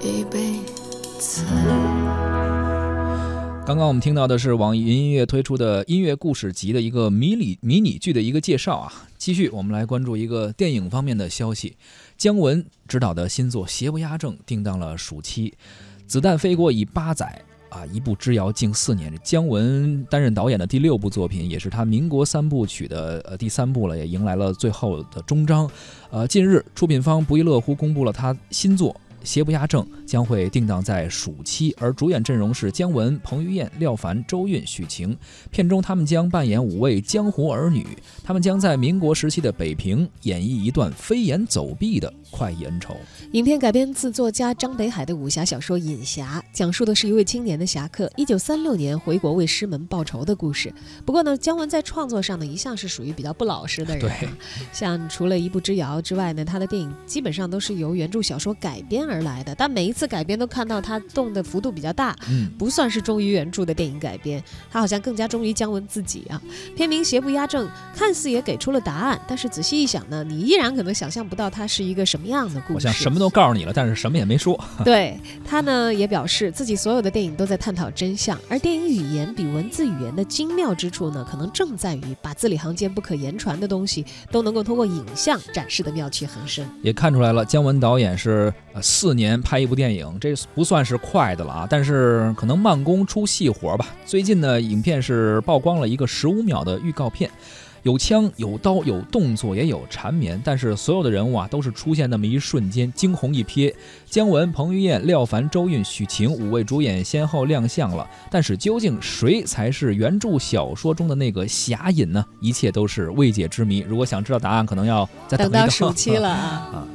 一辈子。刚刚我们听到的是网易云音乐推出的音乐故事集的一个迷你迷你剧的一个介绍啊。继续，我们来关注一个电影方面的消息。姜文执导的新作《邪不压正》定档了暑期，子弹飞过已八载啊，一步之遥近四年。姜文担任导演的第六部作品，也是他民国三部曲的呃第三部了，也迎来了最后的终章。呃，近日出品方不亦乐乎公布了他新作。邪不压正将会定档在暑期，而主演阵容是姜文、彭于晏、廖凡、周韵、许晴。片中他们将扮演五位江湖儿女，他们将在民国时期的北平演绎一段飞檐走壁的快意恩仇。影片改编自作家张北海的武侠小说《隐侠》，讲述的是一位青年的侠客一九三六年回国为师门报仇的故事。不过呢，姜文在创作上呢，一向是属于比较不老实的人。对，像除了一步之遥之外呢，他的电影基本上都是由原著小说改编而来的。但每一次改编都看到他动的幅度比较大，嗯，不算是忠于原著的电影改编，他好像更加忠于姜文自己啊。片名《邪不压正》看似也给出了答案，但是仔细一想呢，你依然可能想象不到它是一个什么样的故事。好像什么都告诉你了，但是什么也没说。对他呢，也表示自己所有的电影都在探讨真相，而电影语言比文字语言的精妙之处呢，可能正在于把字里行间不可言传的东西，都能够通过影像展示的妙趣横生。也看出来了，姜文导演是呃四年拍一部电影，这不算是快的了啊，但是可能慢工出细活吧。最近呢，影片是曝光了一个十五秒的预告片。有枪有刀有动作也有缠绵，但是所有的人物啊都是出现那么一瞬间，惊鸿一瞥。姜文、彭于晏、廖凡、周韵、许晴五位主演先后亮相了，但是究竟谁才是原著小说中的那个侠隐呢？一切都是未解之谜。如果想知道答案，可能要再等到暑期了啊。